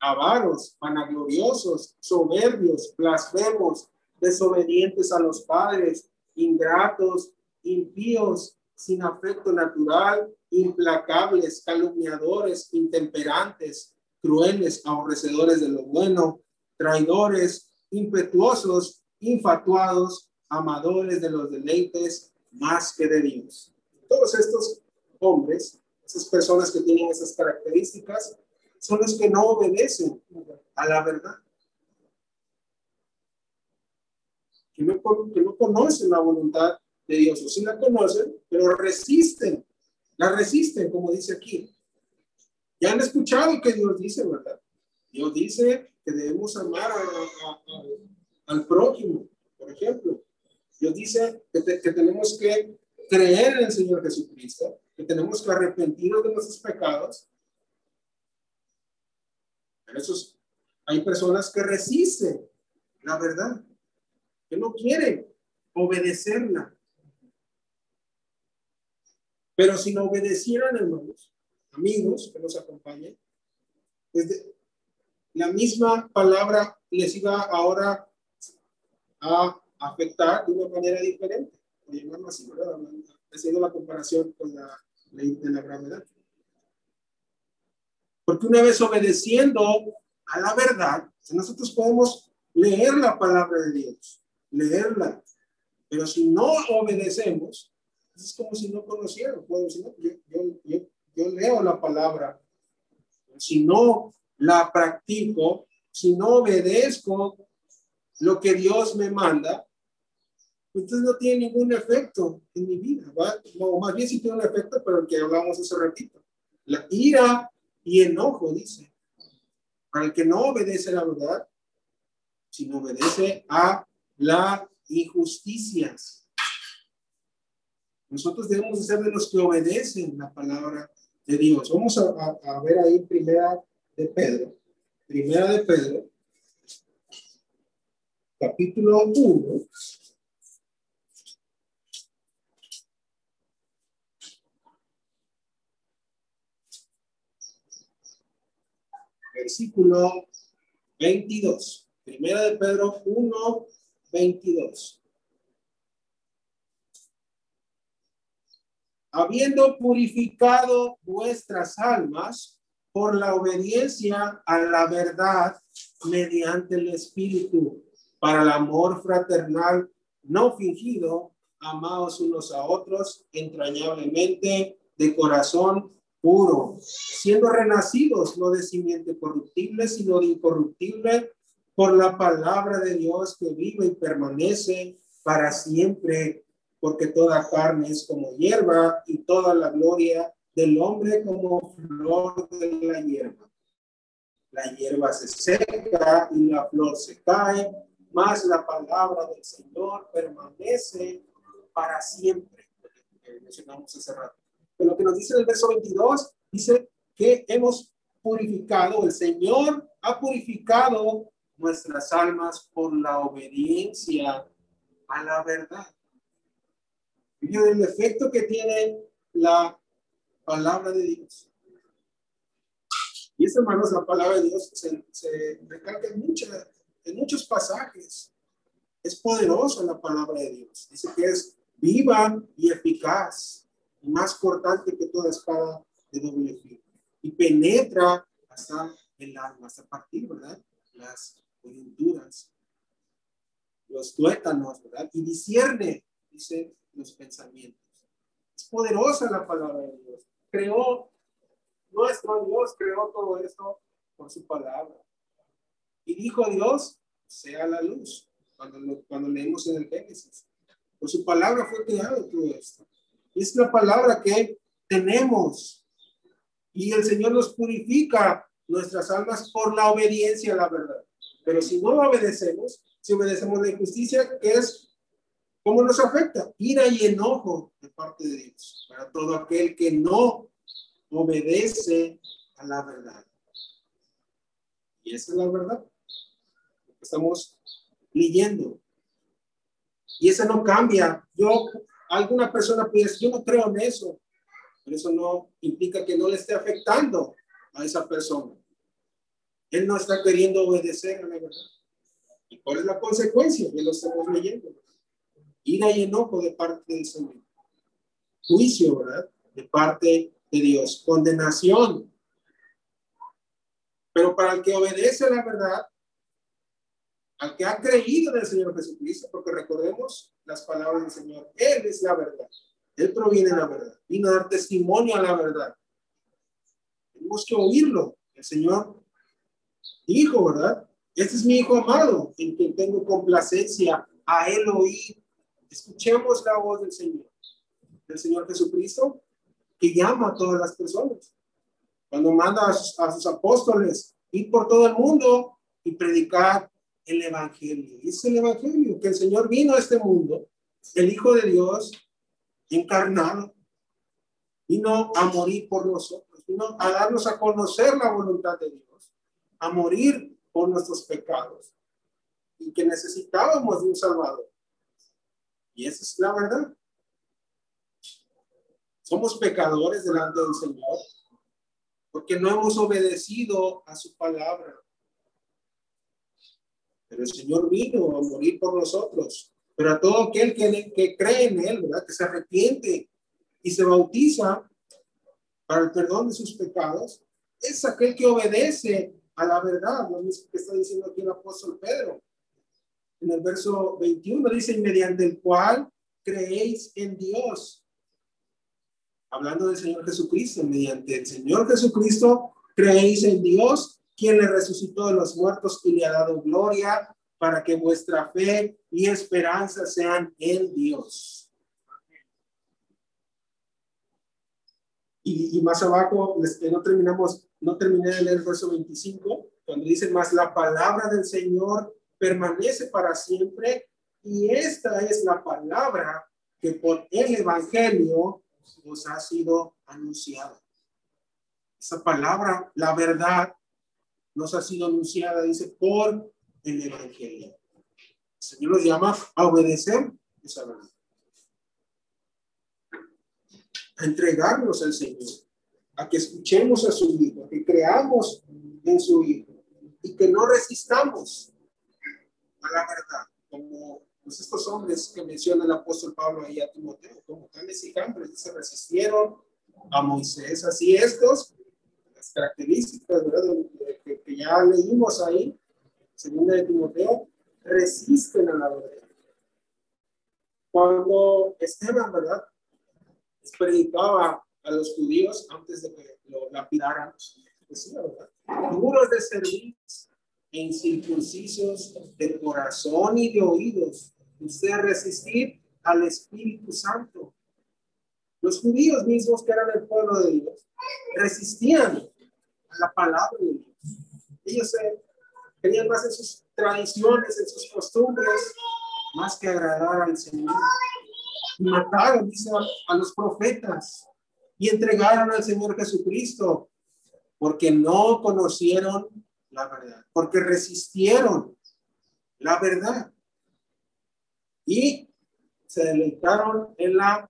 avaros, vanagloriosos, soberbios, blasfemos, desobedientes a los padres, ingratos, impíos, sin afecto natural, implacables, calumniadores, intemperantes, crueles, aborrecedores de lo bueno, traidores, impetuosos, infatuados, amadores de los deleites más que de Dios. Todos estos hombres, esas personas que tienen esas características, son los que no obedecen a la verdad. Que no, que no conocen la voluntad de Dios, o sí la conocen, pero resisten, la resisten, como dice aquí. Ya han escuchado que Dios dice, ¿verdad? Dios dice que debemos amar al prójimo, por ejemplo. Dios dice que, tenemos que creer en el Señor Jesucristo, que tenemos que arrepentirnos de nuestros pecados esos, hay personas que resisten la verdad, que no quieren obedecerla. Pero si no obedecieran, hermanos, amigos que nos acompañen, pues la misma palabra les iba ahora a afectar de una manera diferente, por llamarlo así, ¿verdad? Haciendo la comparación con la ley de la gravedad. Porque una vez obedeciendo a la verdad, nosotros podemos leer la palabra de Dios, leerla, pero si no obedecemos, es como si no conociera. yo, leo la palabra, si no la practico, si no obedezco lo que Dios me manda, entonces no tiene ningún efecto en mi vida. O más bien sí tiene un efecto, pero el que hablamos hace ratito. La ira y enojo, dice. Para el que no obedece la verdad, sino obedece a la injusticias. Nosotros debemos ser de los que obedecen la palabra de Dios. Vamos a, a ver ahí primera de Pedro. Primera de Pedro, capítulo 1. versículo 22. Primera de Pedro 1, 22. Habiendo purificado vuestras almas por la obediencia a la verdad mediante el Espíritu, para el amor fraternal no fingido, amados unos a otros entrañablemente de corazón puro, siendo renacidos no de simiente corruptible, sino de incorruptible, por la palabra de Dios que vive y permanece para siempre, porque toda carne es como hierba y toda la gloria del hombre como flor de la hierba. La hierba se seca y la flor se cae, mas la palabra del Señor permanece para siempre. mencionamos hace rato lo que nos dice el verso 22, dice que hemos purificado, el Señor ha purificado nuestras almas por la obediencia a la verdad. y el efecto que tiene la palabra de Dios. Y esta, hermanos, la palabra de Dios se, se recalca en, en muchos pasajes. Es poderosa la palabra de Dios. Dice que es viva y eficaz, más cortante que toda espada de doble filo. Y penetra hasta el alma, hasta partir, ¿verdad? Las coyunturas, los tuétanos, ¿verdad? Y discierne, dice, los pensamientos. Es poderosa la palabra de Dios. Creó, nuestro Dios creó todo esto por su palabra. Y dijo Dios, sea la luz, cuando, cuando leemos en el Génesis. Por su palabra fue creado todo esto. Es la palabra que tenemos. Y el Señor nos purifica nuestras almas por la obediencia a la verdad. Pero si no obedecemos, si obedecemos la injusticia, que es ¿Cómo nos afecta? Ira y enojo de parte de Dios para todo aquel que no obedece a la verdad. Y esa es la verdad. estamos leyendo. Y esa no cambia. Yo, alguna persona decir, yo no creo en eso. Pero eso no implica que no le esté afectando a esa persona. Él no está queriendo obedecer a la verdad. ¿Y cuál es la consecuencia? Ya lo estamos leyendo ira y enojo de parte del Señor. Juicio, ¿verdad? De parte de Dios. Condenación. Pero para el que obedece a la verdad, al que ha creído en el Señor Jesucristo, porque recordemos las palabras del Señor, Él es la verdad. Él proviene de la verdad. Vino a dar testimonio a la verdad. Tenemos que oírlo. El Señor dijo, ¿verdad? Este es mi hijo amado, en quien tengo complacencia. A él oír Escuchemos la voz del Señor, del Señor Jesucristo, que llama a todas las personas. Cuando manda a sus, apóstoles ir por todo el mundo y predicar el Evangelio. Es el Evangelio, que el Señor vino a este mundo, el Hijo de Dios, encarnado, vino a morir por nosotros, vino a darnos a conocer la voluntad de Dios, a morir por nuestros pecados y que necesitábamos de un Salvador. Y esa es la verdad. Somos pecadores delante del Señor porque no hemos obedecido a su palabra. Pero el Señor vino a morir por nosotros. Pero a todo aquel que, que cree en Él, ¿verdad? Que se arrepiente y se bautiza para el perdón de sus pecados, es aquel que obedece a la verdad, lo mismo que está diciendo aquí el apóstol Pedro en el verso 21 dice, mediante el cual creéis en Dios. Hablando del Señor Jesucristo, mediante el Señor Jesucristo creéis en Dios, quien le resucitó de los muertos y le ha dado gloria para que vuestra fe y esperanza sean en Dios. Y, más abajo, este, no terminamos, no terminé de leer el verso 25, cuando dice más la palabra del Señor permanece para siempre y esta es la palabra que por el Evangelio nos ha sido anunciada. Esa palabra, la verdad, nos ha sido anunciada, dice, por el Evangelio. El Señor nos llama a obedecer esa verdad. A entregarnos al Señor, a que escuchemos a su Hijo, a que creamos en su Hijo y que no resistamos a la verdad, como pues, estos hombres que menciona el apóstol Pablo ahí a Timoteo, como Canes y Jambres, se resistieron a Moisés, así estos, las características ¿verdad? Que, que, ya leímos ahí, segunda de Timoteo, resisten a la verdad. Cuando Esteban, ¿verdad? predicaba a los judíos antes de que lo lapidaran, ¿verdad? Duros de servir incircuncisos de corazón y de oídos, usted resistir al Espíritu Santo. Los judíos mismos, que eran el pueblo de Dios, resistían a la palabra de Dios. Ellos tenían más en sus tradiciones, en sus costumbres, más que agradar al Señor. Y mataron, dice, a los profetas y entregaron al Señor Jesucristo porque no conocieron la verdad, porque resistieron la verdad y se deleitaron en la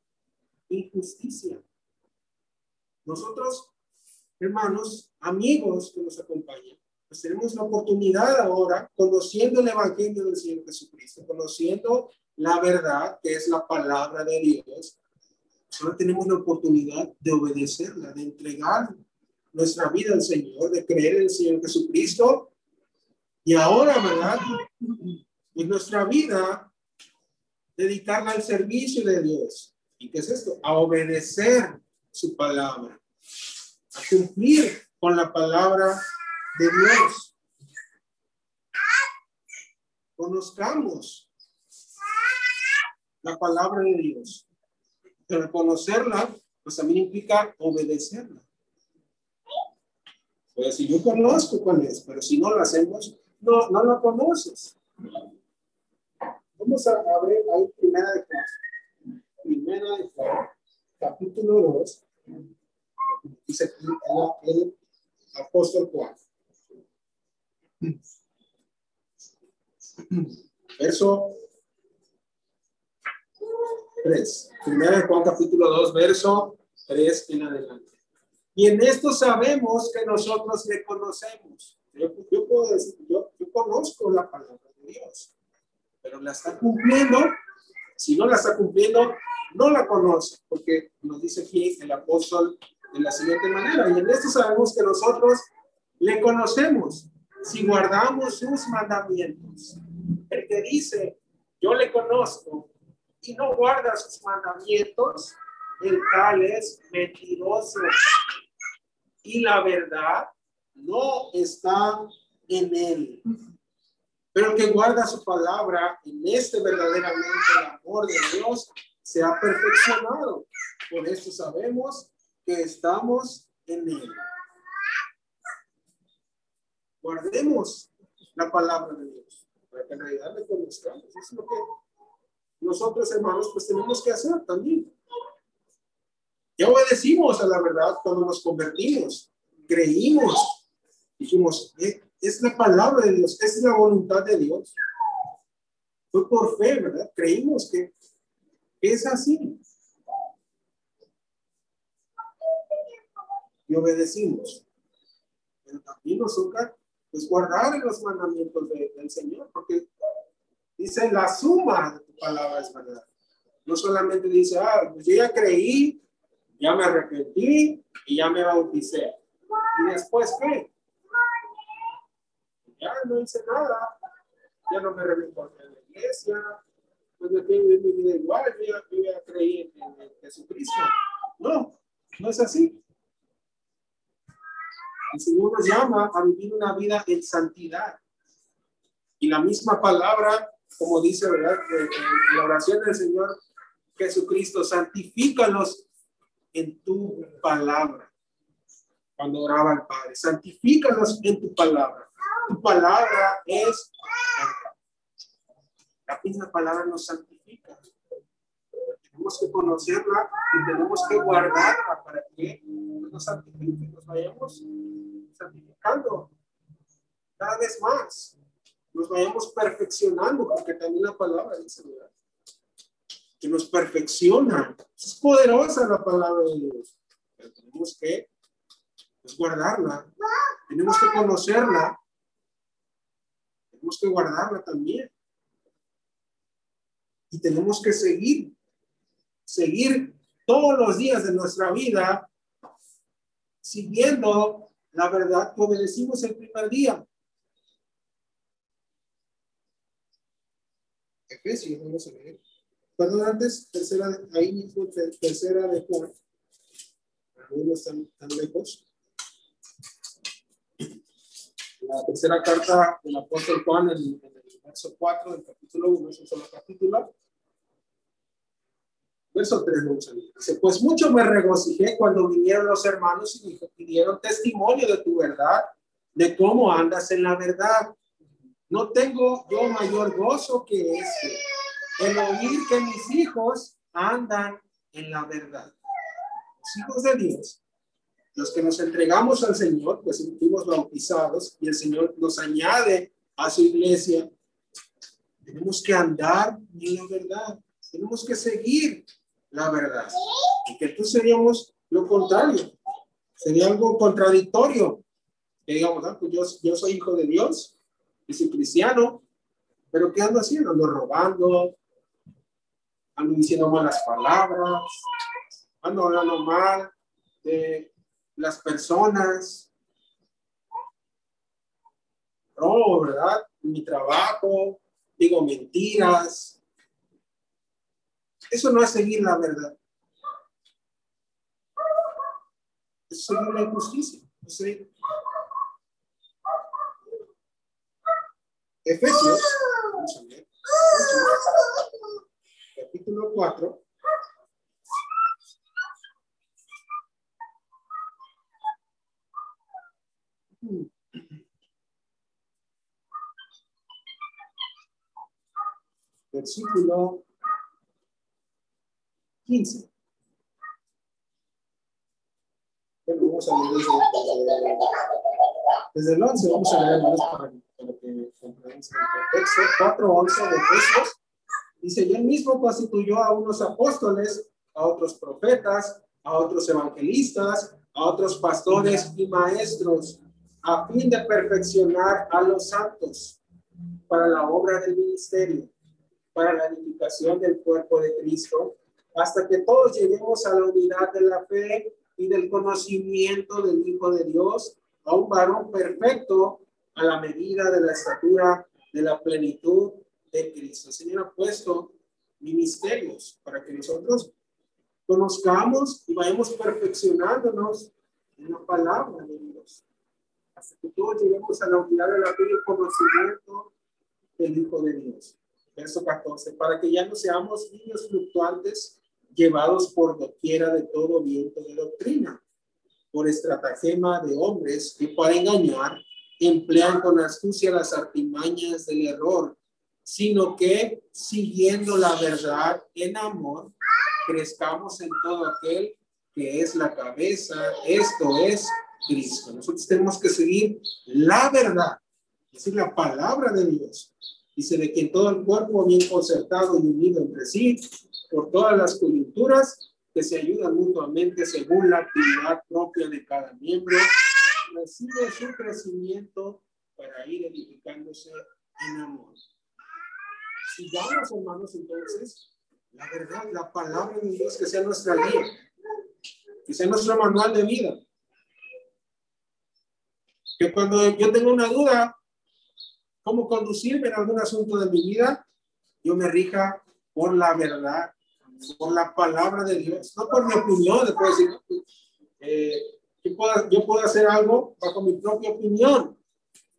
injusticia. Nosotros, hermanos, amigos que nos acompañan, pues tenemos la oportunidad ahora, conociendo el Evangelio del Señor Jesucristo, conociendo la verdad, que es la palabra de Dios, ahora tenemos la oportunidad de obedecerla, de entregar nuestra vida al Señor, de creer en el Señor Jesucristo. Y ahora, ¿verdad? En nuestra vida, dedicarla al servicio de Dios. ¿Y qué es esto? A obedecer su palabra, a cumplir con la palabra de Dios. Conozcamos la palabra de Dios. Pero conocerla, pues también implica obedecerla. Pues si yo conozco cuál es, pero si no la hacemos, no, no la conoces. Vamos a abrir ahí primera de Juan. Primera de Juan, capítulo 2. Dice el, el apóstol Juan. Verso 3. Primera de Juan capítulo 2, verso 3 en adelante. Y en esto sabemos que nosotros le conocemos. Yo, yo puedo decir, yo, yo conozco la palabra de Dios, pero la está cumpliendo. Si no la está cumpliendo, no la conoce, porque nos dice aquí el apóstol de la siguiente manera. Y en esto sabemos que nosotros le conocemos si guardamos sus mandamientos. El que dice, yo le conozco y no guarda sus mandamientos, el tal es mentiroso. Y la verdad no está en él. Pero el que guarda su palabra, en este verdaderamente el amor de Dios se ha perfeccionado. Por eso sabemos que estamos en él. Guardemos la palabra de Dios para que en realidad le conozcamos. es lo que nosotros, hermanos, pues tenemos que hacer también. Ya obedecimos a la verdad cuando nos convertimos, creímos, dijimos, eh, es la palabra de Dios, es la voluntad de Dios. Fue por fe, ¿verdad? Creímos que es así. Y obedecimos. Pero también nos toca pues, guardar los mandamientos del Señor, porque dice la suma palabra es verdad. No solamente dice, ah, pues yo ya creí, ya me arrepentí y ya me bauticé. ¿Y después qué? Ya no hice nada, ya no me reporté en la iglesia, pues me tengo mi vida igual, yo ya, yo ya creí en, en Jesucristo. No, no es así. El Señor nos llama a vivir una vida en santidad. Y la misma palabra, como dice, ¿verdad? La oración del Señor Jesucristo, santifícalos en tu palabra. Cuando oraba al Padre, santifícalos en tu palabra. Tu palabra es la misma palabra nos santifica. Tenemos que conocerla y tenemos que guardarla para que nos santifique, nos vayamos santificando cada vez más, nos vayamos perfeccionando, porque también la palabra dice, ¿verdad? que nos perfecciona. Es poderosa la palabra de Dios, pero tenemos que pues, guardarla, tenemos que conocerla, tenemos que guardarla también. Y tenemos que seguir, seguir todos los días de nuestra vida siguiendo la verdad que obedecimos el primer día. Efesios, vamos a leer. Perdón, antes, tercera, ahí mismo, tercera de Juan. No están tan lejos. La tercera carta del apóstol Juan, en, en el verso 4 del capítulo 1, es un solo capítulo. Verso 3 dice, pues mucho me regocijé cuando vinieron los hermanos y me pidieron testimonio de tu verdad, de cómo andas en la verdad. No tengo yo mayor gozo que este, el oír que mis hijos andan en la verdad. Los hijos de Dios, los que nos entregamos al Señor, pues fuimos bautizados y el Señor nos añade a su iglesia. Tenemos que andar en la verdad. Tenemos que seguir la verdad. Y que tú seríamos lo contrario. Sería algo contradictorio. Que digamos, ah, pues yo, yo soy hijo de Dios y soy cristiano, pero ¿qué ando haciendo? Ando robando, ando diciendo malas palabras, ando hablando mal de las personas. Robo, ¿verdad? Mi trabajo, digo mentiras. Eso no es seguir la verdad. Es seguir la injusticia. Efesios, capítulo 4. Versículo 15. Bueno, vamos a desde, el 11, vamos a leer para, para que comprendamos el contexto. 4, 11 de. Dice, y él mismo constituyó a unos apóstoles, a otros profetas, a otros evangelistas, a otros pastores y maestros a fin de perfeccionar a los santos para la obra del ministerio, para la edificación del cuerpo de Cristo, hasta que todos lleguemos a la unidad de la fe y del conocimiento del Hijo de Dios, a un varón perfecto a la medida de la estatura de la plenitud de Cristo. El Señor ha puesto ministerios para que nosotros conozcamos y vayamos perfeccionándonos en la palabra de Dios hasta que todos lleguemos a la unidad de la fe y el conocimiento del Hijo de Dios. Verso 14, para que ya no seamos niños fluctuantes llevados por doquiera de todo viento de doctrina, por estratagema de hombres que para engañar emplean con astucia las artimañas del error, sino que siguiendo la verdad en amor, crezcamos en todo aquel que es la cabeza, esto es Cristo. Nosotros tenemos que seguir la verdad, es decir, la palabra de Dios. Dice de que todo el cuerpo bien concertado y unido entre sí, por todas las coyunturas, que se ayudan mutuamente según la actividad propia de cada miembro, recibe su crecimiento para ir edificándose en amor. Sigamos, hermanos, entonces, la verdad, la palabra de Dios que sea nuestra guía, que sea nuestro manual de vida que cuando yo tengo una duda, cómo conducirme en algún asunto de mi vida, yo me rija por la verdad, por la palabra de Dios, no por mi opinión, después decir, eh, yo, puedo, yo puedo hacer algo bajo mi propia opinión,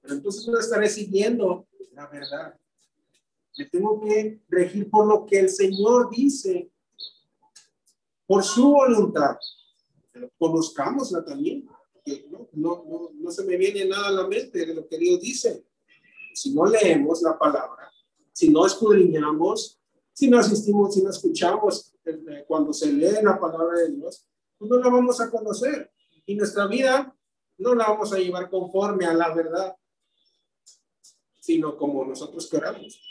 pero entonces no estaré siguiendo la verdad. Me tengo que regir por lo que el Señor dice, por su voluntad. Conozcámosla también no, no, no, se me viene nada a la mente de lo que Dios dice. Si no leemos la palabra, si no escudriñamos, si no asistimos, si no escuchamos eh, cuando se lee la palabra de Dios, pues no la vamos a conocer. Y nuestra vida no la vamos a llevar conforme a la verdad, sino como nosotros queramos.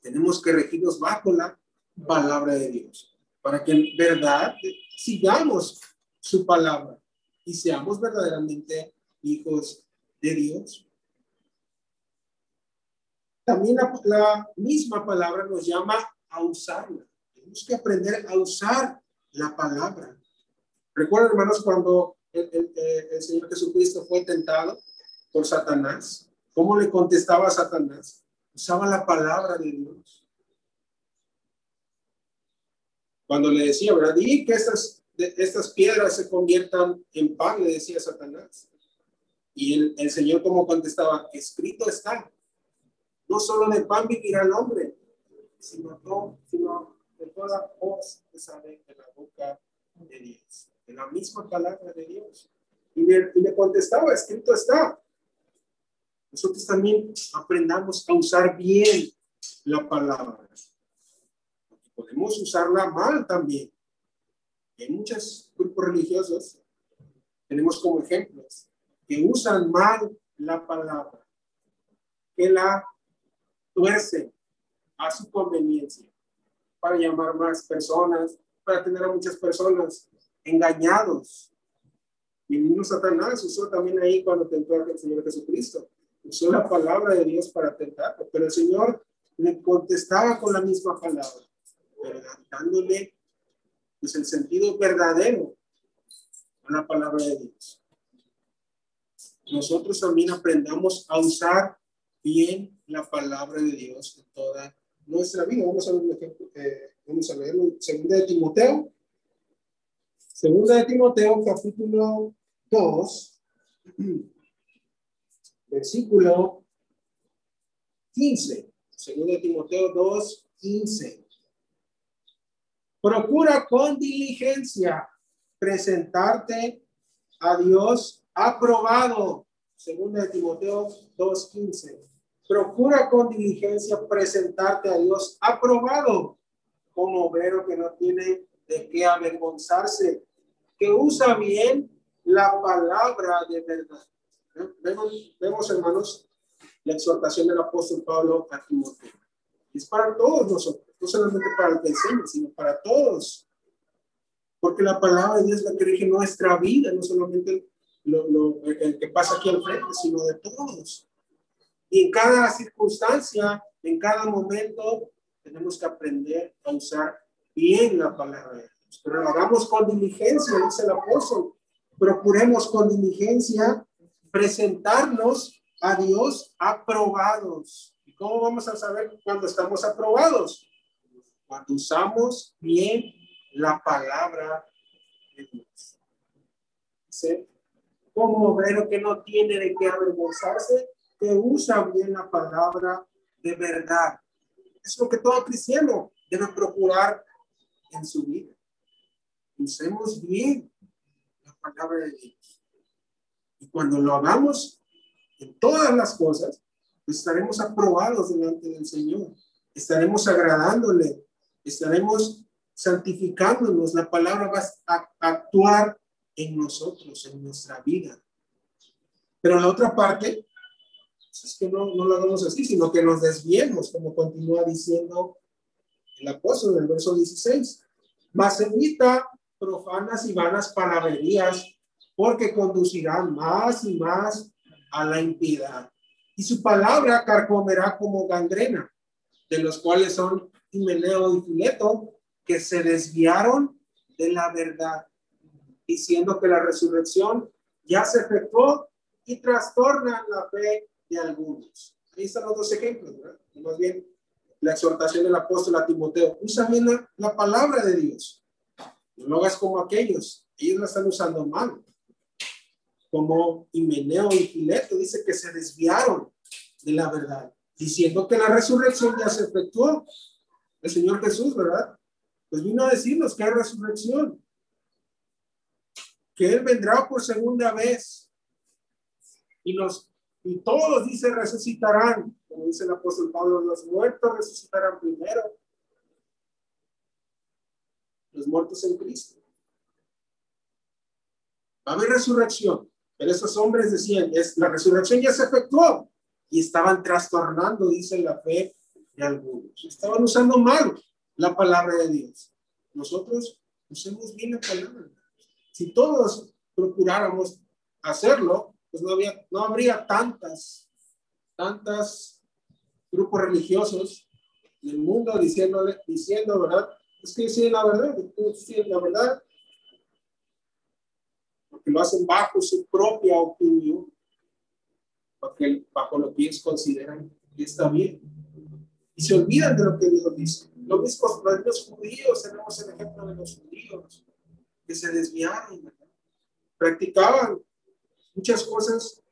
Tenemos que regirnos bajo la palabra de Dios, para que en verdad sigamos su palabra y seamos verdaderamente hijos de Dios. También la, misma palabra nos llama a usarla. Tenemos que aprender a usar la palabra. Recuerden, hermanos, cuando el, el, Señor Jesucristo fue tentado por Satanás, ¿cómo le contestaba a Satanás? Usaba la palabra de Dios. Cuando le decía, ¿verdad? Y que estas piedras se conviertan en pan, le decía Satanás. Y el, el Señor como contestaba, escrito está, no solo de pan vivirá el hombre, sino, no, sino de toda voz que sale de la boca de Dios, de la misma palabra de Dios. Y le, y le contestaba, escrito está. Nosotros también aprendamos a usar bien la palabra. Podemos usarla mal también. Hay muchos grupos religiosos, tenemos como ejemplos, que usan mal la palabra, que la tuercen a su conveniencia para llamar más personas, para tener a muchas personas engañados. Y mismo Satanás usó también ahí cuando tentó al Señor Jesucristo. Usó la palabra de Dios para tentarlo, pero el Señor le contestaba con la misma palabra, pero dándole pues, el sentido verdadero a la palabra de Dios. Nosotros también aprendamos a usar bien la palabra de Dios en toda nuestra vida. Vamos a ver un ejemplo, eh, vamos a verlo, segunda de Timoteo, segunda de Timoteo, capítulo 2, versículo 15. Segunda de Timoteo 2, 15. Procura con diligencia presentarte a Dios aprobado. Segunda de Timoteo 2, 15. Procura con diligencia presentarte a Dios aprobado como obrero que no tiene de qué avergonzarse, que usa bien la palabra de verdad. Vemos, vemos hermanos, la exhortación del apóstol Pablo a Timoteo. Es para todos nosotros, no solamente para el que enseña, sino para todos. Porque la palabra de Dios la que rige nuestra vida, no solamente lo, lo, el que pasa aquí al frente, sino de todos. Y en cada circunstancia, en cada momento, tenemos que aprender a usar bien la palabra de Dios. Pero lo hagamos con diligencia, dice el apóstol. Procuremos con diligencia presentarnos a Dios aprobados. ¿Y cómo vamos a saber cuando estamos aprobados? Cuando usamos bien la palabra de Dios. Como obrero que no tiene de qué avergonzarse, que usa bien la palabra de verdad. Es lo que todo cristiano debe procurar en su vida. Usemos bien la palabra de Dios. Y cuando lo hagamos en todas las cosas, pues estaremos aprobados delante del Señor. Estaremos agradándole. Estaremos santificándonos. La palabra va a actuar en nosotros, en nuestra vida. Pero la otra parte es que no, no lo hagamos así, sino que nos desviemos, como continúa diciendo el apóstol en el verso 16. Mas evita profanas y vanas palabrerías, porque conducirán más y más a la impiedad. Y su palabra carcomerá como gangrena, de los cuales son Himeneo y Fileto, que se desviaron de la verdad, diciendo que la resurrección ya se efectuó y trastornan la fe de algunos. Ahí están los dos ejemplos, ¿verdad? más bien, la exhortación del apóstol a Timoteo. Usa bien la, palabra de Dios. No lo hagas como aquellos. Ellos la están usando mal. Como Himeneo y Fileto dice que se desviaron de la verdad, diciendo que la resurrección ya se efectuó. El Señor Jesús, ¿verdad? Pues vino a decirnos que hay resurrección, que Él vendrá por segunda vez y nos y todos, dice, resucitarán. Como dice el apóstol Pablo, los muertos resucitarán primero. Los muertos en Cristo. Va a haber resurrección. Pero esos hombres decían, es, la resurrección ya se efectuó. Y estaban trastornando, dice la fe de algunos. Estaban usando mal la palabra de Dios. Nosotros usemos bien la palabra. Si todos procuráramos hacerlo, pues no, había, no habría tantas, tantas grupos religiosos en el mundo diciéndole, diciendo, ¿verdad? Es que sí, la verdad, sí, la verdad, porque lo hacen bajo su propia opinión, porque bajo lo que ellos consideran que está bien. Y se olvidan de lo que Dios dice. Lo mismo los judíos, tenemos el ejemplo de los judíos, que se desviaron, ¿verdad? practicaban muchas cosas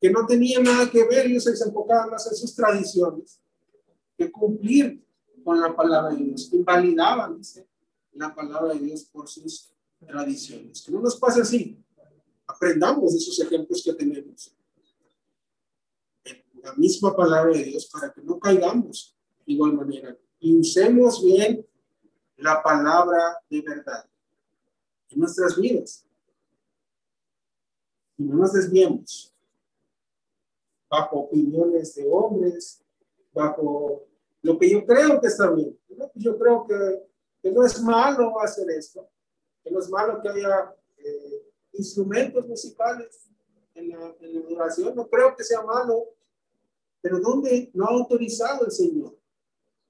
que no tenían nada que ver, ellos se enfocaban más en sus tradiciones, que cumplir con la palabra de Dios, invalidaban dice, la palabra de Dios por sus tradiciones. Que no nos pase así. Aprendamos de esos ejemplos que tenemos. La misma palabra de Dios para que no caigamos de igual manera. Y usemos bien la palabra de verdad en nuestras vidas y no nos desviemos bajo opiniones de hombres, bajo lo que yo creo que está bien. Yo creo que, que no es malo hacer esto, que no es malo que haya eh, instrumentos musicales en la, en la adoración, no creo que sea malo, pero ¿dónde lo ha autorizado el Señor?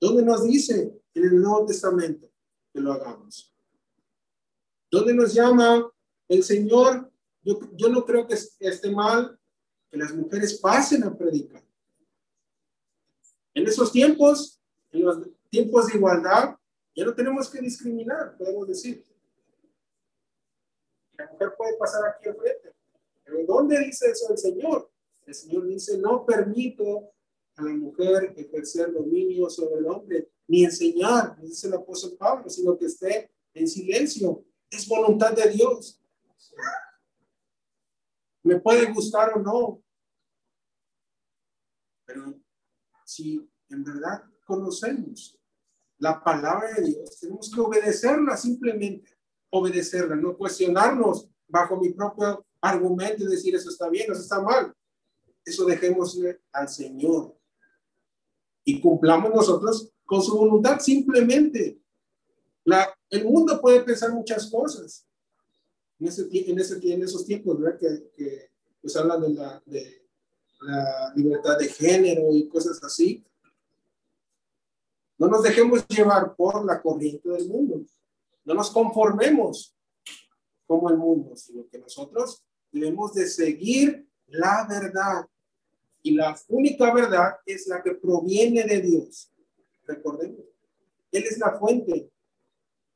¿Dónde nos dice en el Nuevo Testamento que lo hagamos? ¿Dónde nos llama el Señor? Yo, yo no creo que esté mal que las mujeres pasen a predicar. En esos tiempos, en los tiempos de igualdad, ya no tenemos que discriminar, podemos decir. La mujer puede pasar aquí enfrente. Pero ¿dónde dice eso el Señor? El Señor dice, no permito a la mujer ejercer dominio sobre el hombre, ni enseñar, dice el apóstol Pablo, sino que esté en silencio. Es voluntad de Dios. Me puede gustar o no. Pero si en verdad conocemos la palabra de Dios, tenemos que obedecerla simplemente, obedecerla, no cuestionarnos bajo mi propio argumento y decir eso está bien, eso está mal. Eso dejémosle al Señor y cumplamos nosotros con su voluntad simplemente. La, el mundo puede pensar muchas cosas en, ese, en, ese, en esos tiempos, ¿verdad? Que, que pues hablan de la, de la libertad de género y cosas así. No nos dejemos llevar por la corriente del mundo. No nos conformemos como el mundo, sino que nosotros debemos de seguir la verdad. Y la única verdad es la que proviene de Dios. Recordemos, Él es la fuente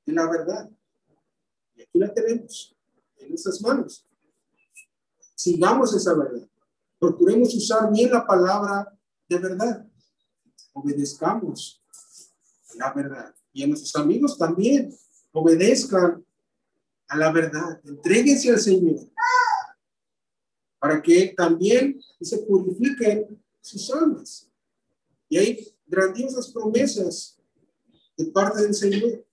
de la verdad. Y aquí la tenemos en nuestras manos. Sigamos esa verdad. Procuremos usar bien la palabra de verdad. Obedezcamos la verdad. Y a nuestros amigos también obedezcan a la verdad. Entréguense al Señor para que también se purifiquen sus almas. Y hay grandiosas promesas de parte del Señor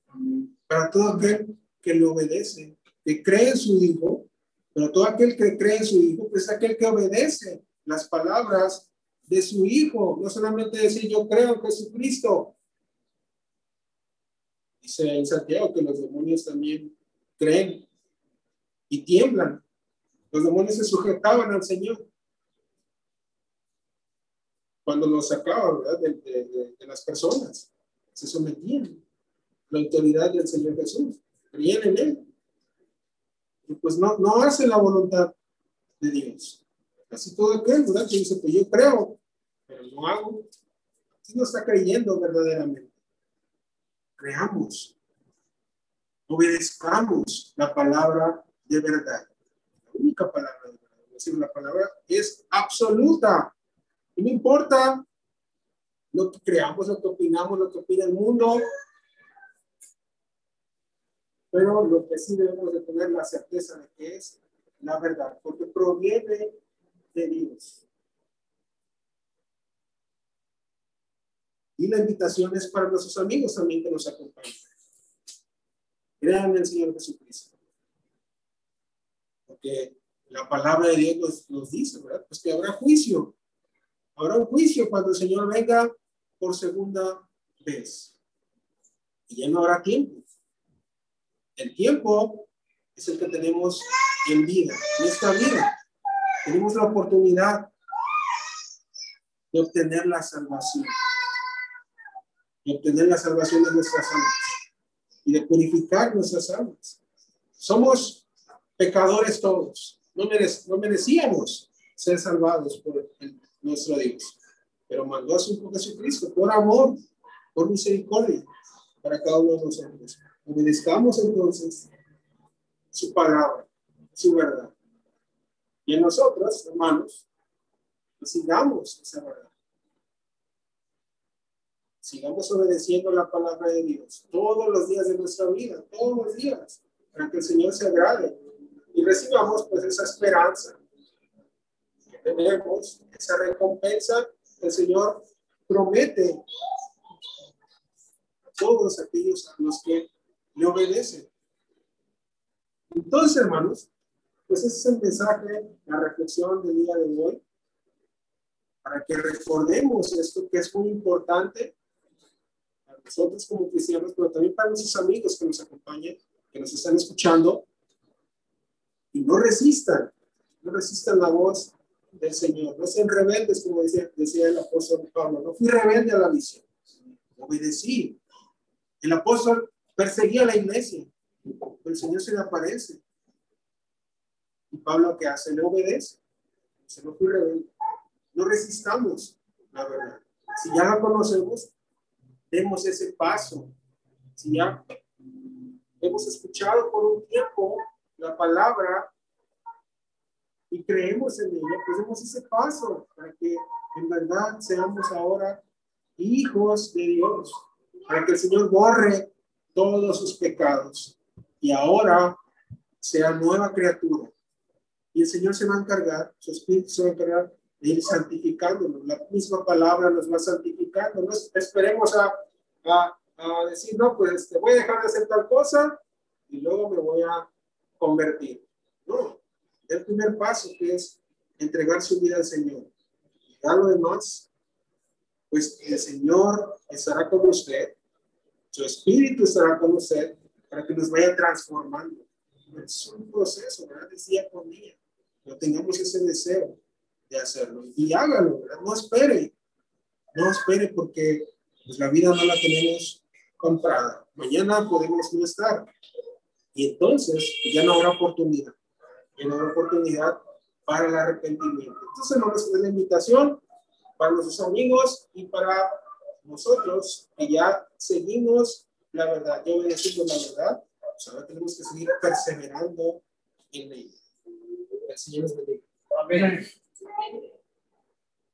para todo aquel que le obedece, que cree en su Hijo, pero todo aquel que cree en su Hijo, pues es aquel que obedece las palabras de su Hijo, no solamente decir yo creo en Jesucristo. Dice en Santiago que los demonios también creen y tiemblan los demonios se sujetaban al Señor. Cuando los sacaban De, las personas, se sometían a la autoridad del Señor Jesús, creían en Él. Pues no, no hace la voluntad de Dios. Casi todo aquel, ¿verdad? Que dice, pues yo creo, pero no hago. no está creyendo verdaderamente. Creamos, obedezcamos la palabra de verdad única palabra de verdad. Es decir, la palabra es absoluta. No importa lo que creamos, lo que opinamos, lo que opina el mundo. Pero lo que sí debemos de tener la certeza de que es la verdad, porque proviene de Dios. Y la invitación es para nuestros amigos también que nos acompañan. Crean en el Señor Jesucristo porque la palabra de Dios nos, dice, ¿verdad? Pues que habrá juicio. Habrá un juicio cuando el Señor venga por segunda vez. Y ya no habrá tiempo. El tiempo es el que tenemos en vida, en esta vida. Tenemos la oportunidad de obtener la salvación. De obtener la salvación de nuestras almas. Y de purificar nuestras almas. Somos pecadores todos. No, no merecíamos ser salvados por nuestro Dios, pero mandó a su Hijo Jesucristo por amor, por misericordia para cada uno de nosotros. Obedezcamos entonces su palabra, su verdad. Y en nosotros, hermanos, sigamos esa verdad. Sigamos obedeciendo la palabra de Dios todos los días de nuestra vida, todos los días, para que el Señor se agrade y recibamos pues esa esperanza que tenemos, esa recompensa que el Señor promete a todos aquellos a los que le obedecen. Entonces, hermanos, pues ese es el mensaje, la reflexión del día de hoy, para que recordemos esto que es muy importante, nosotros como cristianos, pero también para nuestros amigos que nos acompañan, que nos están escuchando, y no resistan, no resistan la voz del Señor, no sean rebeldes, como decía, decía el apóstol Pablo, no fui rebelde a la visión, obedecí. El apóstol perseguía a la iglesia, el Señor se le aparece. Y Pablo, ¿qué hace? Le obedece. Se no fui rebelde. No resistamos la verdad. Si ya la conocemos, demos ese paso. Si ya hemos escuchado por un tiempo la palabra y creemos en ella, pues demos ese paso para que en verdad seamos ahora hijos de Dios, para que el Señor borre todos sus pecados y ahora sea nueva criatura. Y el Señor se va a encargar, su Espíritu se va a encargar de ir santificándonos. La misma palabra nos va santificando. No esperemos a, a, a decir, no, pues te voy a dejar de hacer tal cosa y luego me voy a convertir. No, el primer paso que es entregar su vida al Señor. Y ya lo demás, pues el Señor estará con usted, su Espíritu estará con usted para que nos vaya transformando. Es un proceso, ¿verdad? Es día con día. No tengamos ese deseo de hacerlo y hágalo, ¿verdad? No espere, no espere porque pues, la vida no la tenemos comprada. Mañana podemos no estar y entonces ya no habrá oportunidad, ya no habrá oportunidad para el arrepentimiento. Entonces, no es la invitación para nuestros amigos y para nosotros que ya seguimos la verdad, ya obedecimos la verdad, pues ahora tenemos que seguir perseverando en ella. El Señor les bendiga. Amén.